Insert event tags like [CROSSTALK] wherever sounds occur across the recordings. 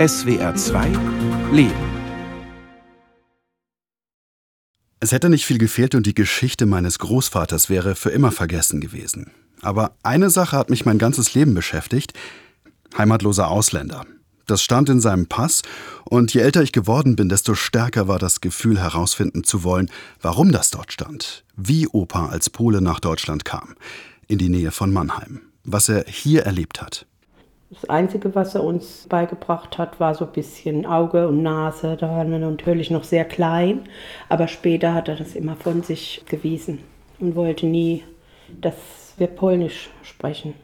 SWR 2 Leben. Es hätte nicht viel gefehlt und die Geschichte meines Großvaters wäre für immer vergessen gewesen. Aber eine Sache hat mich mein ganzes Leben beschäftigt. Heimatloser Ausländer. Das stand in seinem Pass, und je älter ich geworden bin, desto stärker war das Gefühl herausfinden zu wollen, warum das dort stand, wie Opa als Pole nach Deutschland kam, in die Nähe von Mannheim, was er hier erlebt hat. Das Einzige, was er uns beigebracht hat, war so ein bisschen Auge und Nase. Da waren wir natürlich noch sehr klein, aber später hat er das immer von sich gewiesen und wollte nie, dass wir Polnisch sprechen.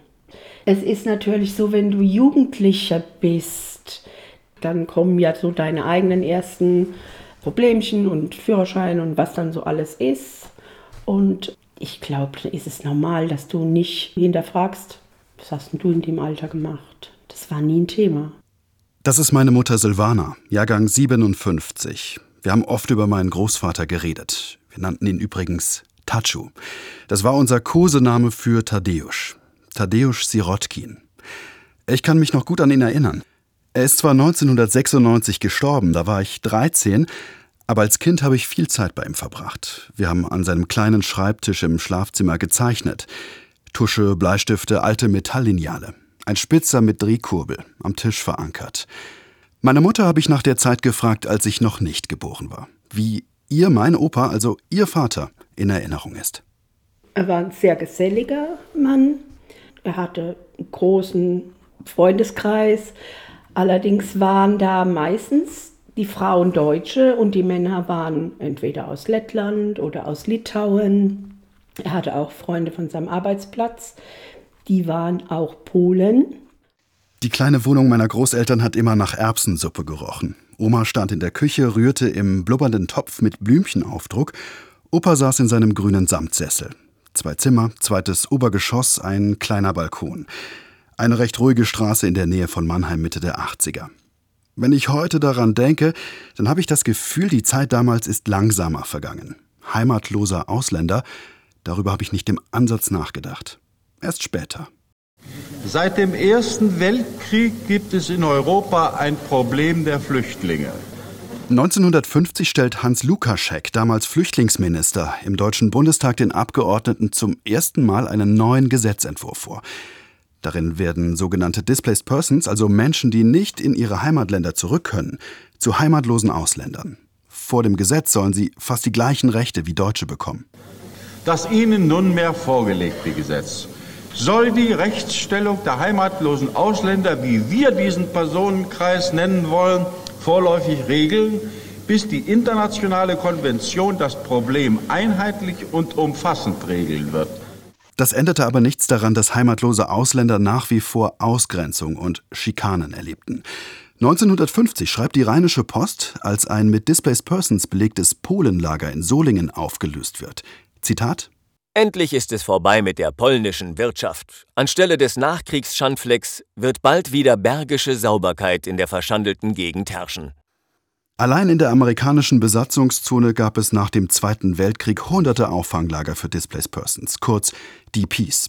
Es ist natürlich so, wenn du Jugendlicher bist, dann kommen ja so deine eigenen ersten Problemchen und Führerschein und was dann so alles ist. Und ich glaube, ist es normal, dass du nicht hinterfragst, was hast denn du in dem Alter gemacht? Das war nie ein Thema. Das ist meine Mutter Silvana, Jahrgang 57. Wir haben oft über meinen Großvater geredet. Wir nannten ihn übrigens Tachu. Das war unser Kosename für Tadeusz. Tadeusz Sirotkin. Ich kann mich noch gut an ihn erinnern. Er ist zwar 1996 gestorben, da war ich 13, aber als Kind habe ich viel Zeit bei ihm verbracht. Wir haben an seinem kleinen Schreibtisch im Schlafzimmer gezeichnet. Tusche, Bleistifte, alte Metalllineale. Ein Spitzer mit Drehkurbel, am Tisch verankert. Meine Mutter habe ich nach der Zeit gefragt, als ich noch nicht geboren war. Wie ihr, mein Opa, also ihr Vater, in Erinnerung ist. Er war ein sehr geselliger Mann, er hatte einen großen Freundeskreis. Allerdings waren da meistens die Frauen Deutsche und die Männer waren entweder aus Lettland oder aus Litauen. Er hatte auch Freunde von seinem Arbeitsplatz, die waren auch Polen. Die kleine Wohnung meiner Großeltern hat immer nach Erbsensuppe gerochen. Oma stand in der Küche, rührte im blubbernden Topf mit Blümchenaufdruck. Opa saß in seinem grünen Samtsessel. Zwei Zimmer, zweites Obergeschoss, ein kleiner Balkon. Eine recht ruhige Straße in der Nähe von Mannheim Mitte der 80er. Wenn ich heute daran denke, dann habe ich das Gefühl, die Zeit damals ist langsamer vergangen. Heimatloser Ausländer, darüber habe ich nicht im Ansatz nachgedacht. Erst später. Seit dem Ersten Weltkrieg gibt es in Europa ein Problem der Flüchtlinge. 1950 stellt Hans Lukaschek, damals Flüchtlingsminister, im Deutschen Bundestag den Abgeordneten zum ersten Mal einen neuen Gesetzentwurf vor. Darin werden sogenannte Displaced Persons, also Menschen, die nicht in ihre Heimatländer zurück können, zu heimatlosen Ausländern. Vor dem Gesetz sollen sie fast die gleichen Rechte wie Deutsche bekommen. Das Ihnen nunmehr vorgelegte Gesetz soll die Rechtsstellung der heimatlosen Ausländer, wie wir diesen Personenkreis nennen wollen, vorläufig regeln, bis die internationale Konvention das Problem einheitlich und umfassend regeln wird. Das änderte aber nichts daran, dass heimatlose Ausländer nach wie vor Ausgrenzung und Schikanen erlebten. 1950 schreibt die Rheinische Post, als ein mit Displaced Persons belegtes Polenlager in Solingen aufgelöst wird. Zitat Endlich ist es vorbei mit der polnischen Wirtschaft. Anstelle des Nachkriegsschandflecks wird bald wieder bergische Sauberkeit in der verschandelten Gegend herrschen. Allein in der amerikanischen Besatzungszone gab es nach dem Zweiten Weltkrieg hunderte Auffanglager für Displaced Persons, kurz DPs.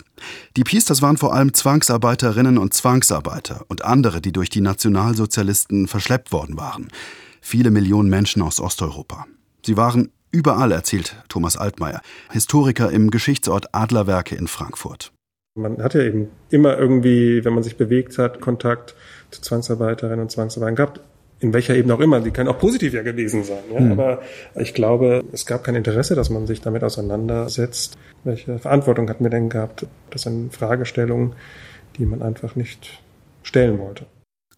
DPs, das waren vor allem Zwangsarbeiterinnen und Zwangsarbeiter und andere, die durch die Nationalsozialisten verschleppt worden waren. Viele Millionen Menschen aus Osteuropa. Sie waren Überall erzählt Thomas Altmaier, Historiker im Geschichtsort Adlerwerke in Frankfurt. Man hat ja eben immer irgendwie, wenn man sich bewegt hat, Kontakt zu Zwangsarbeiterinnen und Zwangsarbeitern gehabt. In welcher Ebene auch immer. Die kann auch positiv ja gewesen sein. Ja? Mhm. Aber ich glaube, es gab kein Interesse, dass man sich damit auseinandersetzt. Welche Verantwortung hatten wir denn gehabt? Das sind Fragestellungen, die man einfach nicht stellen wollte.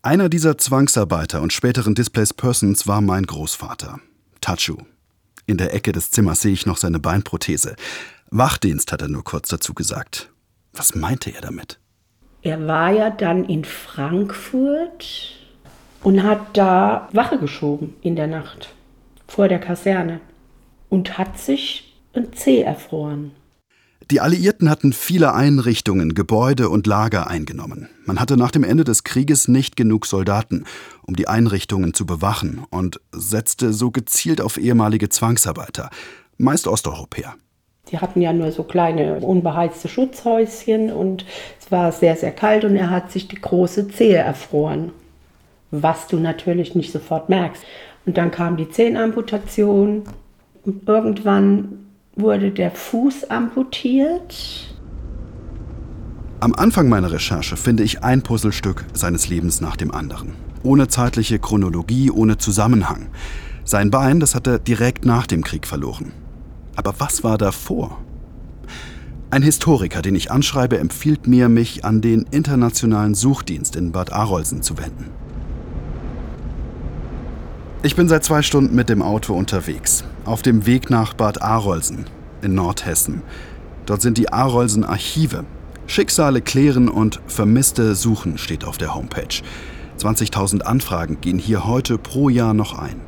Einer dieser Zwangsarbeiter und späteren Displaced Persons war mein Großvater, Tachu. In der Ecke des Zimmers sehe ich noch seine Beinprothese. Wachdienst hat er nur kurz dazu gesagt. Was meinte er damit? Er war ja dann in Frankfurt und hat da Wache geschoben in der Nacht vor der Kaserne und hat sich ein Zeh erfroren. Die Alliierten hatten viele Einrichtungen, Gebäude und Lager eingenommen. Man hatte nach dem Ende des Krieges nicht genug Soldaten, um die Einrichtungen zu bewachen und setzte so gezielt auf ehemalige Zwangsarbeiter, meist Osteuropäer. Die hatten ja nur so kleine unbeheizte Schutzhäuschen und es war sehr, sehr kalt und er hat sich die große Zehe erfroren. was du natürlich nicht sofort merkst. Und dann kam die Zehenamputation und irgendwann wurde der Fuß amputiert. Am Anfang meiner Recherche finde ich ein Puzzlestück seines Lebens nach dem anderen. Ohne zeitliche Chronologie, ohne Zusammenhang. Sein Bein, das hat er direkt nach dem Krieg verloren. Aber was war davor? Ein Historiker, den ich anschreibe, empfiehlt mir, mich an den Internationalen Suchdienst in Bad Arolsen zu wenden. Ich bin seit zwei Stunden mit dem Auto unterwegs, auf dem Weg nach Bad Arolsen in Nordhessen. Dort sind die Arolsen Archive. Schicksale klären und Vermisste suchen steht auf der Homepage. 20.000 Anfragen gehen hier heute pro Jahr noch ein.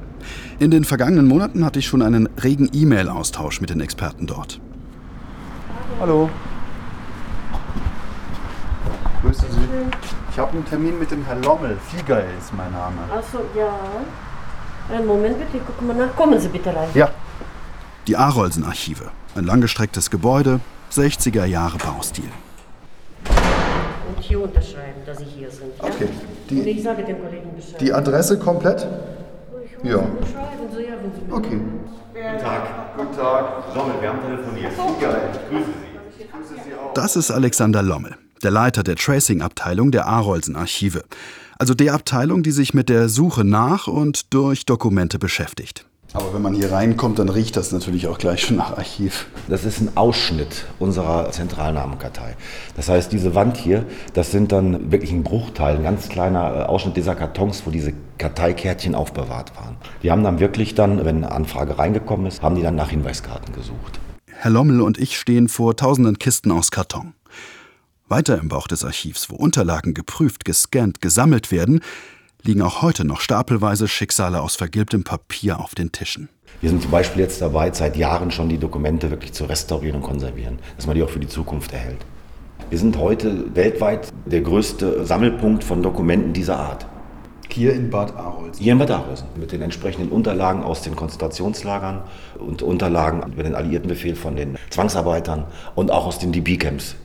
In den vergangenen Monaten hatte ich schon einen regen E-Mail-Austausch mit den Experten dort. Hallo. Grüße Sie. Ich habe einen Termin mit dem Herrn Lommel. Fieger ist mein Name. Achso, ja. Einen Moment bitte, ich gucke mal nach. Kommen Sie bitte rein. Ja. Die Arolsen-Archive. Ein langgestrecktes Gebäude, 60er Jahre Baustil. Hier unterschreiben, dass Sie hier sind. Ja? Okay. Und ich Die, sage dem Kollegen Bescheid. die Adresse komplett? Ja. Schreiben Sie, ja, wenn Sie Okay. Guten Tag. Guten Tag. Lommel, wir haben telefoniert. Geil. Ich grüße Sie. Das ist Alexander Lommel, der Leiter der Tracing-Abteilung der Arolsen-Archive. Also der Abteilung, die sich mit der Suche nach und durch Dokumente beschäftigt. Aber wenn man hier reinkommt, dann riecht das natürlich auch gleich schon nach Archiv. Das ist ein Ausschnitt unserer Zentralnamenkartei. Das heißt, diese Wand hier, das sind dann wirklich ein Bruchteil, ein ganz kleiner äh, Ausschnitt dieser Kartons, wo diese Karteikärtchen aufbewahrt waren. Die haben dann wirklich dann, wenn eine Anfrage reingekommen ist, haben die dann nach Hinweiskarten gesucht. Herr Lommel und ich stehen vor tausenden Kisten aus Karton. Weiter im Bauch des Archivs, wo Unterlagen geprüft, gescannt, gesammelt werden, liegen auch heute noch stapelweise Schicksale aus vergilbtem Papier auf den Tischen. Wir sind zum Beispiel jetzt dabei, seit Jahren schon die Dokumente wirklich zu restaurieren und konservieren, dass man die auch für die Zukunft erhält. Wir sind heute weltweit der größte Sammelpunkt von Dokumenten dieser Art. Hier in Bad Arolsen. Hier in Bad Arolsen mit den entsprechenden Unterlagen aus den Konzentrationslagern und Unterlagen über den alliierten Befehl von den Zwangsarbeitern und auch aus den DB-Camps.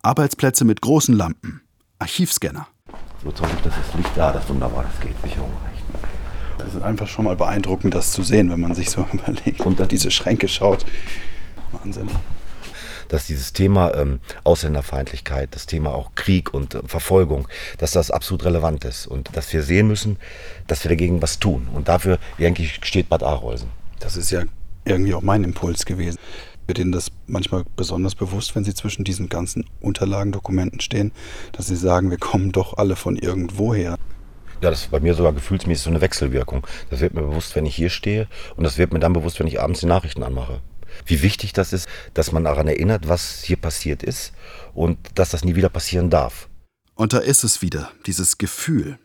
Arbeitsplätze mit großen Lampen, Archivscanner. So ist das ist Licht da, das ist wunderbar, das geht Sicherung reicht. Das ist einfach schon mal beeindruckend, das zu sehen, wenn man sich so [LAUGHS] überlegt Und dann- diese Schränke schaut. Wahnsinn. Dass dieses Thema ähm, Ausländerfeindlichkeit, das Thema auch Krieg und äh, Verfolgung, dass das absolut relevant ist und dass wir sehen müssen, dass wir dagegen was tun. Und dafür, denke ich, steht Bad Arolsen. Das ist ja irgendwie auch mein Impuls gewesen. Wird Ihnen das manchmal besonders bewusst, wenn Sie zwischen diesen ganzen Unterlagen, Dokumenten stehen, dass Sie sagen, wir kommen doch alle von irgendwoher? Ja, das ist bei mir sogar gefühlsmäßig so eine Wechselwirkung. Das wird mir bewusst, wenn ich hier stehe und das wird mir dann bewusst, wenn ich abends die Nachrichten anmache. Wie wichtig das ist, dass man daran erinnert, was hier passiert ist und dass das nie wieder passieren darf. Und da ist es wieder, dieses Gefühl,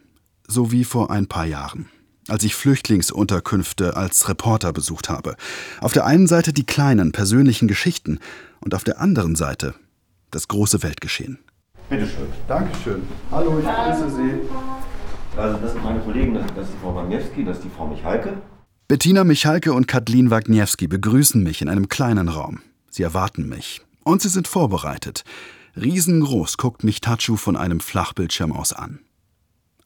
so wie vor ein paar Jahren, als ich Flüchtlingsunterkünfte als Reporter besucht habe. Auf der einen Seite die kleinen persönlichen Geschichten und auf der anderen Seite das große Weltgeschehen. Bitteschön. Dankeschön. Hallo, ich grüße Sie. Also das sind meine Kollegen, das ist die Frau Wagniewski, das ist die Frau Michalke. Bettina Michalke und Kathleen Wagniewski begrüßen mich in einem kleinen Raum. Sie erwarten mich. Und sie sind vorbereitet. Riesengroß guckt mich Tachu von einem Flachbildschirm aus an.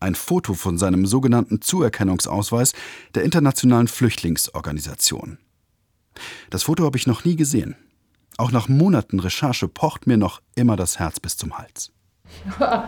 Ein Foto von seinem sogenannten Zuerkennungsausweis der Internationalen Flüchtlingsorganisation. Das Foto habe ich noch nie gesehen. Auch nach Monaten Recherche pocht mir noch immer das Herz bis zum Hals. [LAUGHS]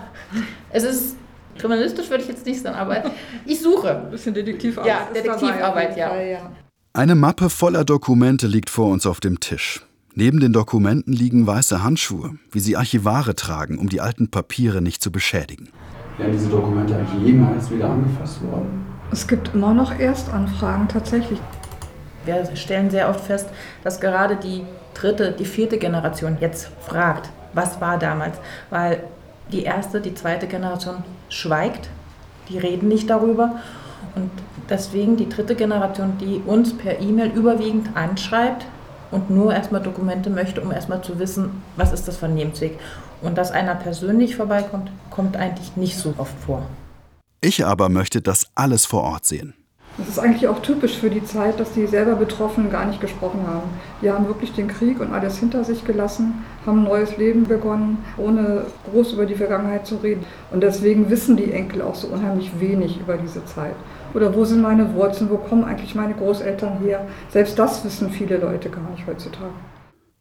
Es ist kriminalistisch, würde ich jetzt nicht sagen, aber ich suche. Ein bisschen Detektivarbeit. Ja, Detektivarbeit, ja. Eine Mappe voller Dokumente liegt vor uns auf dem Tisch. Neben den Dokumenten liegen weiße Handschuhe, wie sie Archivare tragen, um die alten Papiere nicht zu beschädigen. Werden diese Dokumente eigentlich jemals wieder angefasst worden? Es gibt immer noch Erstanfragen tatsächlich. Wir stellen sehr oft fest, dass gerade die dritte, die vierte Generation jetzt fragt, was war damals? Weil die erste, die zweite Generation schweigt, die reden nicht darüber. Und deswegen die dritte Generation, die uns per E-Mail überwiegend anschreibt und nur erstmal Dokumente möchte, um erstmal zu wissen, was ist das für ein Lebensweg. Und dass einer persönlich vorbeikommt, kommt eigentlich nicht so oft vor. Ich aber möchte das alles vor Ort sehen. Das ist eigentlich auch typisch für die Zeit, dass die selber Betroffenen gar nicht gesprochen haben. Die haben wirklich den Krieg und alles hinter sich gelassen, haben ein neues Leben begonnen, ohne groß über die Vergangenheit zu reden. Und deswegen wissen die Enkel auch so unheimlich wenig über diese Zeit. Oder wo sind meine Wurzeln, wo kommen eigentlich meine Großeltern her? Selbst das wissen viele Leute gar nicht heutzutage.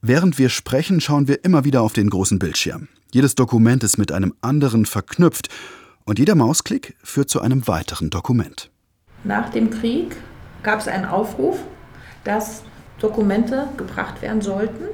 Während wir sprechen, schauen wir immer wieder auf den großen Bildschirm. Jedes Dokument ist mit einem anderen verknüpft und jeder Mausklick führt zu einem weiteren Dokument. Nach dem Krieg gab es einen Aufruf, dass Dokumente gebracht werden sollten.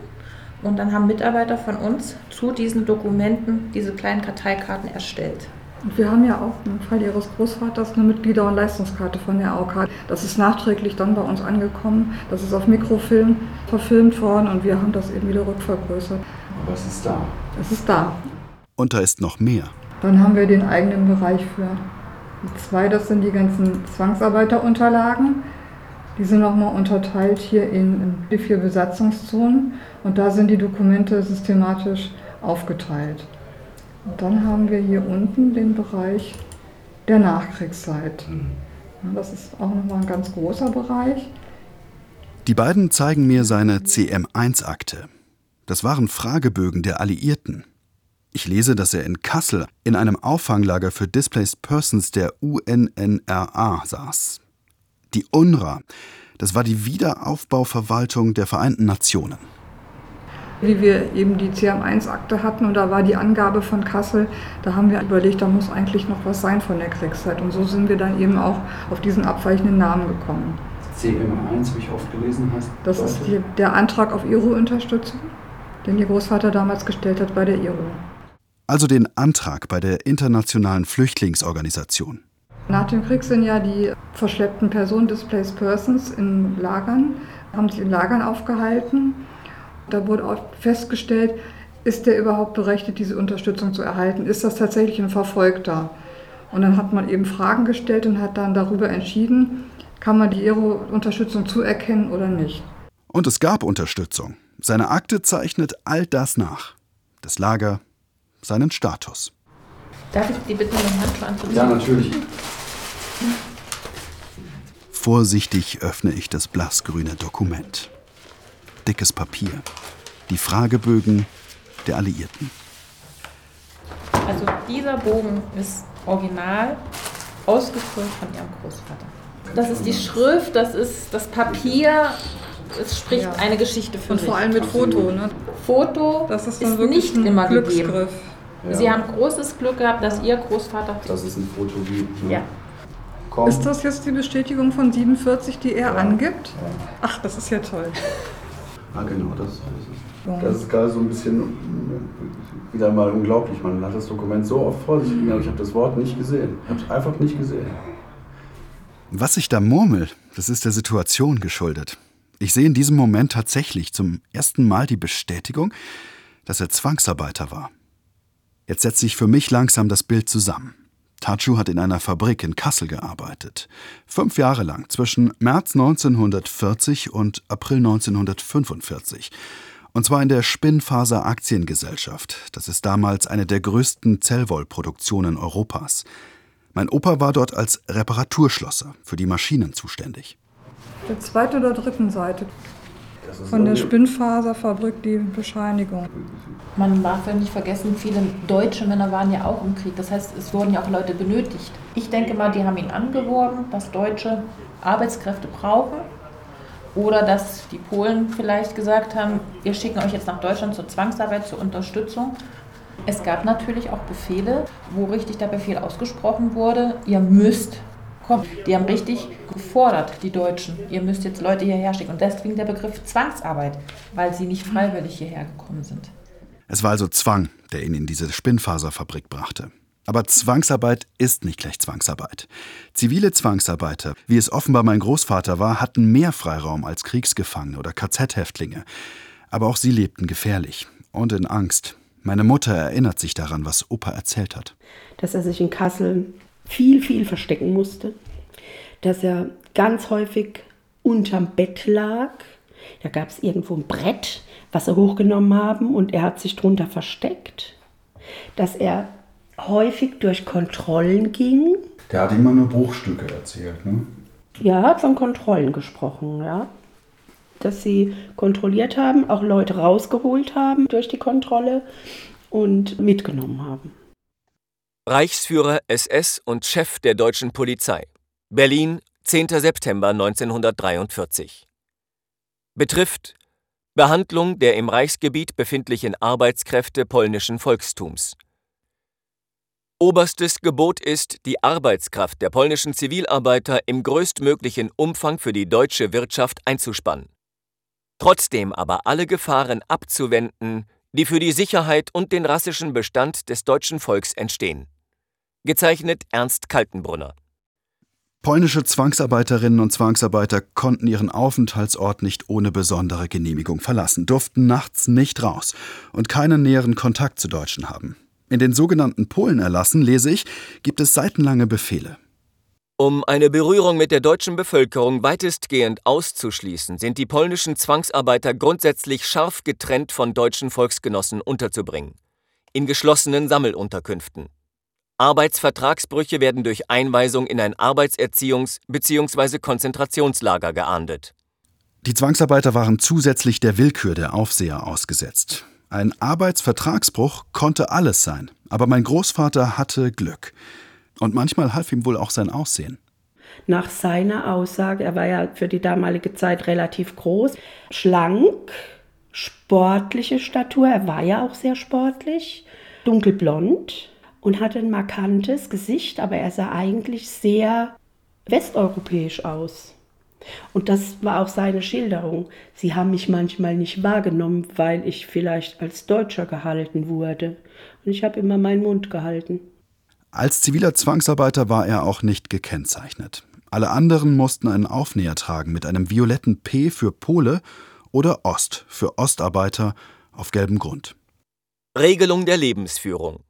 Und dann haben Mitarbeiter von uns zu diesen Dokumenten diese kleinen Karteikarten erstellt. Und wir haben ja auch im Fall Ihres Großvaters eine Mitglieder- und Leistungskarte von der AOK. Das ist nachträglich dann bei uns angekommen. Das ist auf Mikrofilm verfilmt worden und wir haben das eben wieder rückvergrößert. Aber es ist da. Es ist da. Und da ist noch mehr. Dann haben wir den eigenen Bereich für die zwei, das sind die ganzen Zwangsarbeiterunterlagen. Die sind nochmal unterteilt hier in die vier Besatzungszonen und da sind die Dokumente systematisch aufgeteilt. Und dann haben wir hier unten den Bereich der Nachkriegszeit. Das ist auch nochmal ein ganz großer Bereich. Die beiden zeigen mir seine CM1-Akte. Das waren Fragebögen der Alliierten. Ich lese, dass er in Kassel in einem Auffanglager für Displaced Persons der UNNRA saß. Die UNRWA, das war die Wiederaufbauverwaltung der Vereinten Nationen. Wie wir eben die CM1-Akte hatten und da war die Angabe von Kassel, da haben wir überlegt, da muss eigentlich noch was sein von der Kriegszeit. Und so sind wir dann eben auch auf diesen abweichenden Namen gekommen. CM1 habe ich oft gelesen. Heißt das ist die, der Antrag auf IRO-Unterstützung, den Ihr Großvater damals gestellt hat bei der IRO. Also den Antrag bei der Internationalen Flüchtlingsorganisation. Nach dem Krieg sind ja die verschleppten Personen, Displaced Persons, in Lagern, haben sich in Lagern aufgehalten. Da wurde auch festgestellt, ist der überhaupt berechtigt, diese Unterstützung zu erhalten? Ist das tatsächlich ein Verfolgter? Und dann hat man eben Fragen gestellt und hat dann darüber entschieden, kann man die ERO-Unterstützung zuerkennen oder nicht. Und es gab Unterstützung. Seine Akte zeichnet all das nach. Das Lager, seinen Status. Darf ich die bitte noch Handschuhe anziehen? Ja, natürlich. Vorsichtig öffne ich das blassgrüne Dokument. Dickes Papier. Die Fragebögen der Alliierten. Also dieser Bogen ist original ausgefüllt von ihrem Großvater. Das ist die Schrift, das ist das Papier. Es spricht Ja. eine Geschichte für Und sich. vor allem mit Foto. Ne? Foto Das ist ist, nicht ein immer Glücksgriff. gegeben. Ja. Sie haben großes Glück gehabt, dass ihr Großvater. Dass es ein Foto gibt. Ne? Ja. Komm. Ist das jetzt die Bestätigung von 47, die er angibt? Ach, das ist ja toll. Ah, genau, das, das ist. Das ist gerade so ein bisschen äh, wieder mal unglaublich. Man hat das Dokument so oft vor sich aber ich habe das Wort nicht gesehen. Ich habe es einfach nicht gesehen. Was ich da murmel, das ist der Situation geschuldet. Ich sehe in diesem Moment tatsächlich zum ersten Mal die Bestätigung, dass er Zwangsarbeiter war. Jetzt setzt sich für mich langsam das Bild zusammen. Tachu hat in einer Fabrik in Kassel gearbeitet. Fünf Jahre lang, zwischen März 1940 und April 1945. Und zwar in der Spinnfaser Aktiengesellschaft. Das ist damals eine der größten Zellwollproduktionen Europas. Mein Opa war dort als Reparaturschlosser für die Maschinen zuständig. Der zweiten oder dritten Seite. Von der Spinnfaserfabrik die Bescheinigung. Man darf ja nicht vergessen, viele deutsche Männer waren ja auch im Krieg. Das heißt, es wurden ja auch Leute benötigt. Ich denke mal, die haben ihn angeworben, dass Deutsche Arbeitskräfte brauchen. Oder dass die Polen vielleicht gesagt haben, wir schicken euch jetzt nach Deutschland zur Zwangsarbeit, zur Unterstützung. Es gab natürlich auch Befehle, wo richtig der Befehl ausgesprochen wurde, ihr müsst kommen. Die haben richtig gefordert, die Deutschen, ihr müsst jetzt Leute hierher schicken. Und deswegen der Begriff Zwangsarbeit, weil sie nicht freiwillig hierher gekommen sind. Es war also Zwang, der ihn in diese Spinnfaserfabrik brachte. Aber Zwangsarbeit ist nicht gleich Zwangsarbeit. Zivile Zwangsarbeiter, wie es offenbar mein Großvater war, hatten mehr Freiraum als Kriegsgefangene oder KZ-Häftlinge. Aber auch sie lebten gefährlich und in Angst. Meine Mutter erinnert sich daran, was Opa erzählt hat. dass er sich in Kassel viel, viel verstecken musste, dass er ganz häufig unterm Bett lag. Da gab es irgendwo ein Brett, was sie hochgenommen haben und er hat sich drunter versteckt. Dass er häufig durch Kontrollen ging. Der hat immer nur Bruchstücke erzählt. Ne? Ja, hat von Kontrollen gesprochen, ja. Dass sie kontrolliert haben, auch Leute rausgeholt haben durch die Kontrolle und mitgenommen haben. Reichsführer SS und Chef der deutschen Polizei. Berlin, 10. September 1943. Betrifft Behandlung der im Reichsgebiet befindlichen Arbeitskräfte polnischen Volkstums. Oberstes Gebot ist, die Arbeitskraft der polnischen Zivilarbeiter im größtmöglichen Umfang für die deutsche Wirtschaft einzuspannen. Trotzdem aber alle Gefahren abzuwenden, die für die Sicherheit und den rassischen Bestand des deutschen Volks entstehen. Gezeichnet Ernst Kaltenbrunner. Polnische Zwangsarbeiterinnen und Zwangsarbeiter konnten ihren Aufenthaltsort nicht ohne besondere Genehmigung verlassen, durften nachts nicht raus und keinen näheren Kontakt zu Deutschen haben. In den sogenannten Polenerlassen, lese ich, gibt es seitenlange Befehle. Um eine Berührung mit der deutschen Bevölkerung weitestgehend auszuschließen, sind die polnischen Zwangsarbeiter grundsätzlich scharf getrennt von deutschen Volksgenossen unterzubringen. In geschlossenen Sammelunterkünften. Arbeitsvertragsbrüche werden durch Einweisung in ein Arbeitserziehungs- bzw. Konzentrationslager geahndet. Die Zwangsarbeiter waren zusätzlich der Willkür der Aufseher ausgesetzt. Ein Arbeitsvertragsbruch konnte alles sein, aber mein Großvater hatte Glück. Und manchmal half ihm wohl auch sein Aussehen. Nach seiner Aussage, er war ja für die damalige Zeit relativ groß, schlank, sportliche Statur, er war ja auch sehr sportlich, dunkelblond und hatte ein markantes Gesicht, aber er sah eigentlich sehr westeuropäisch aus. Und das war auch seine Schilderung. Sie haben mich manchmal nicht wahrgenommen, weil ich vielleicht als Deutscher gehalten wurde. Und ich habe immer meinen Mund gehalten. Als ziviler Zwangsarbeiter war er auch nicht gekennzeichnet. Alle anderen mussten einen Aufnäher tragen mit einem violetten P für Pole oder Ost für Ostarbeiter auf gelbem Grund. Regelung der Lebensführung.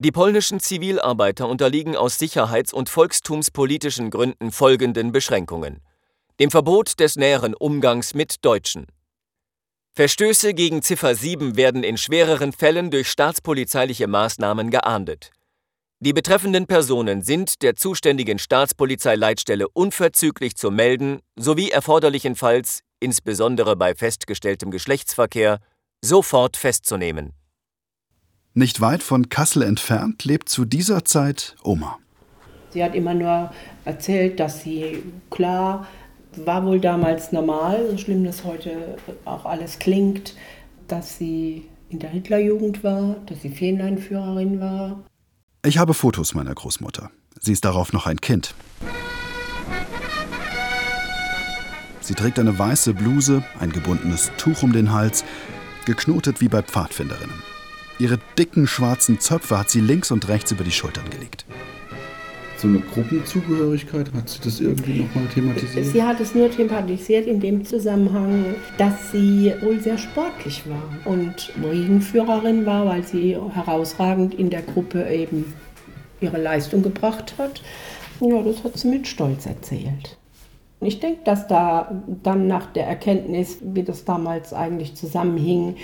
Die polnischen Zivilarbeiter unterliegen aus sicherheits- und volkstumspolitischen Gründen folgenden Beschränkungen dem Verbot des näheren Umgangs mit Deutschen. Verstöße gegen Ziffer 7 werden in schwereren Fällen durch staatspolizeiliche Maßnahmen geahndet. Die betreffenden Personen sind der zuständigen Staatspolizeileitstelle unverzüglich zu melden sowie erforderlichenfalls, insbesondere bei festgestelltem Geschlechtsverkehr, sofort festzunehmen. Nicht weit von Kassel entfernt lebt zu dieser Zeit Oma. Sie hat immer nur erzählt, dass sie klar war wohl damals normal, so schlimm das heute auch alles klingt, dass sie in der Hitlerjugend war, dass sie Ferieneinführerin war. Ich habe Fotos meiner Großmutter. Sie ist darauf noch ein Kind. Sie trägt eine weiße Bluse, ein gebundenes Tuch um den Hals, geknotet wie bei Pfadfinderinnen. Ihre dicken schwarzen Zöpfe hat sie links und rechts über die Schultern gelegt so eine Gruppenzugehörigkeit? Hat sie das irgendwie nochmal thematisiert? Sie hat es nur thematisiert in dem Zusammenhang, dass sie wohl sehr sportlich war und Regenführerin war, weil sie herausragend in der Gruppe eben ihre Leistung gebracht hat. Ja, das hat sie mit Stolz erzählt. Ich denke, dass da dann nach der Erkenntnis, wie das damals eigentlich zusammenhing,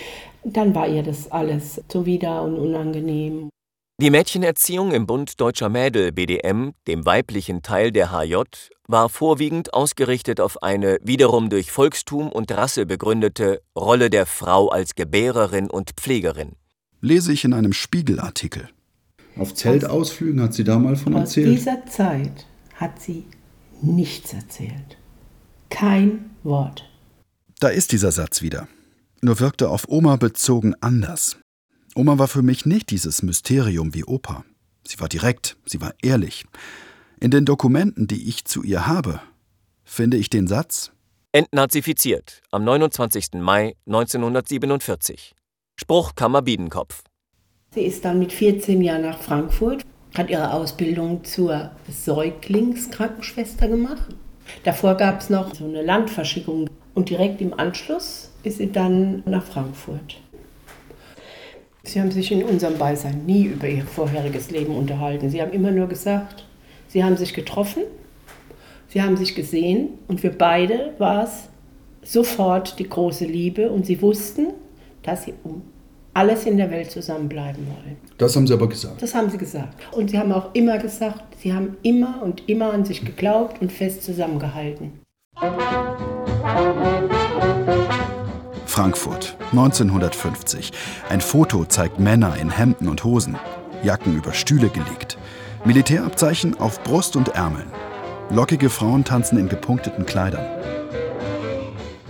dann war ihr das alles zuwider und unangenehm. Die Mädchenerziehung im Bund Deutscher Mädel (BDM), dem weiblichen Teil der HJ, war vorwiegend ausgerichtet auf eine wiederum durch Volkstum und Rasse begründete Rolle der Frau als Gebärerin und Pflegerin. Lese ich in einem Spiegelartikel. Auf Zeltausflügen hat sie da mal von erzählt? Aus dieser Zeit hat sie nichts erzählt. Kein Wort. Da ist dieser Satz wieder. Nur wirkte auf Oma bezogen anders. Oma war für mich nicht dieses Mysterium wie Opa. Sie war direkt, sie war ehrlich. In den Dokumenten, die ich zu ihr habe, finde ich den Satz Entnazifiziert am 29. Mai 1947. Spruchkammer Biedenkopf. Sie ist dann mit 14 Jahren nach Frankfurt, hat ihre Ausbildung zur Säuglingskrankenschwester gemacht. Davor gab es noch so eine Landverschickung und direkt im Anschluss ist sie dann nach Frankfurt. Sie haben sich in unserem Beisein nie über ihr vorheriges Leben unterhalten. Sie haben immer nur gesagt, sie haben sich getroffen, sie haben sich gesehen und für beide war es sofort die große Liebe und sie wussten, dass sie um alles in der Welt zusammenbleiben wollen. Das haben Sie aber gesagt. Das haben Sie gesagt. Und Sie haben auch immer gesagt, Sie haben immer und immer an sich geglaubt und fest zusammengehalten. Frankfurt, 1950. Ein Foto zeigt Männer in Hemden und Hosen, Jacken über Stühle gelegt, Militärabzeichen auf Brust und Ärmeln. Lockige Frauen tanzen in gepunkteten Kleidern.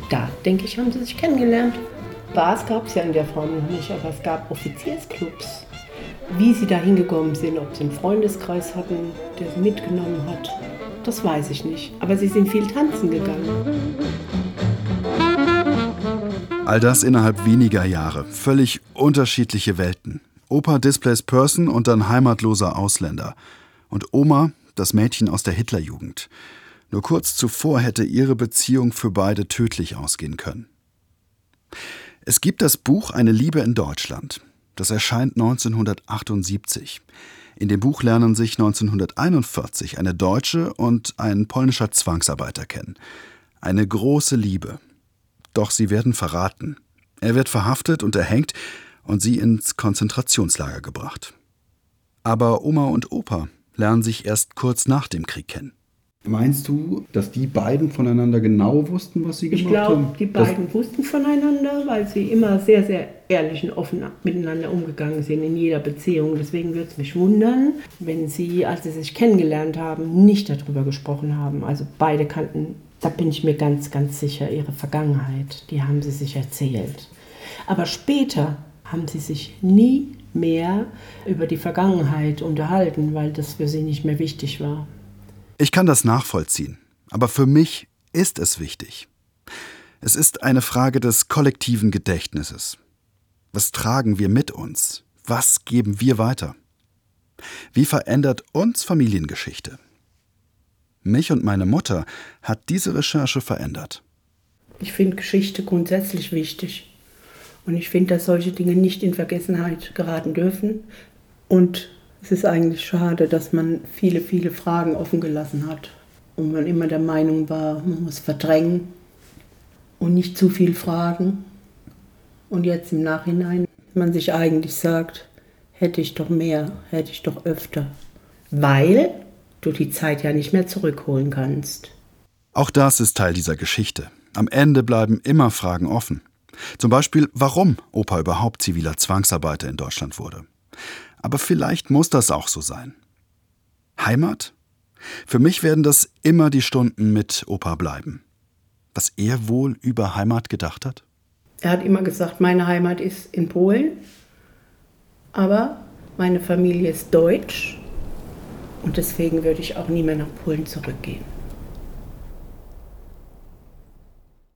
Da, denke ich, haben sie sich kennengelernt. Bars gab es ja in der Form noch nicht, aber es gab Offiziersclubs. Wie sie da hingekommen sind, ob sie einen Freundeskreis hatten, der sie mitgenommen hat, das weiß ich nicht. Aber sie sind viel tanzen gegangen. All das innerhalb weniger Jahre. Völlig unterschiedliche Welten. Opa Displaced Person und dann heimatloser Ausländer. Und Oma, das Mädchen aus der Hitlerjugend. Nur kurz zuvor hätte ihre Beziehung für beide tödlich ausgehen können. Es gibt das Buch Eine Liebe in Deutschland. Das erscheint 1978. In dem Buch lernen sich 1941 eine deutsche und ein polnischer Zwangsarbeiter kennen. Eine große Liebe. Doch sie werden verraten. Er wird verhaftet und erhängt und sie ins Konzentrationslager gebracht. Aber Oma und Opa lernen sich erst kurz nach dem Krieg kennen. Meinst du, dass die beiden voneinander genau wussten, was sie gemacht ich glaub, haben? Ich glaube, die beiden das wussten voneinander, weil sie immer sehr, sehr ehrlich und offen miteinander umgegangen sind in jeder Beziehung. Deswegen würde es mich wundern, wenn sie, als sie sich kennengelernt haben, nicht darüber gesprochen haben. Also beide kannten, da bin ich mir ganz, ganz sicher, ihre Vergangenheit. Die haben sie sich erzählt. Aber später haben sie sich nie mehr über die Vergangenheit unterhalten, weil das für sie nicht mehr wichtig war. Ich kann das nachvollziehen, aber für mich ist es wichtig. Es ist eine Frage des kollektiven Gedächtnisses. Was tragen wir mit uns? Was geben wir weiter? Wie verändert uns Familiengeschichte? Mich und meine Mutter hat diese Recherche verändert. Ich finde Geschichte grundsätzlich wichtig. Und ich finde, dass solche Dinge nicht in Vergessenheit geraten dürfen. Und es ist eigentlich schade, dass man viele, viele Fragen offen gelassen hat und man immer der Meinung war, man muss verdrängen und nicht zu viel fragen. Und jetzt im Nachhinein man sich eigentlich sagt, hätte ich doch mehr, hätte ich doch öfter. Weil du die Zeit ja nicht mehr zurückholen kannst. Auch das ist Teil dieser Geschichte. Am Ende bleiben immer Fragen offen. Zum Beispiel, warum Opa überhaupt ziviler Zwangsarbeiter in Deutschland wurde. Aber vielleicht muss das auch so sein. Heimat? Für mich werden das immer die Stunden mit Opa bleiben. Was er wohl über Heimat gedacht hat? Er hat immer gesagt, meine Heimat ist in Polen, aber meine Familie ist deutsch und deswegen würde ich auch nie mehr nach Polen zurückgehen.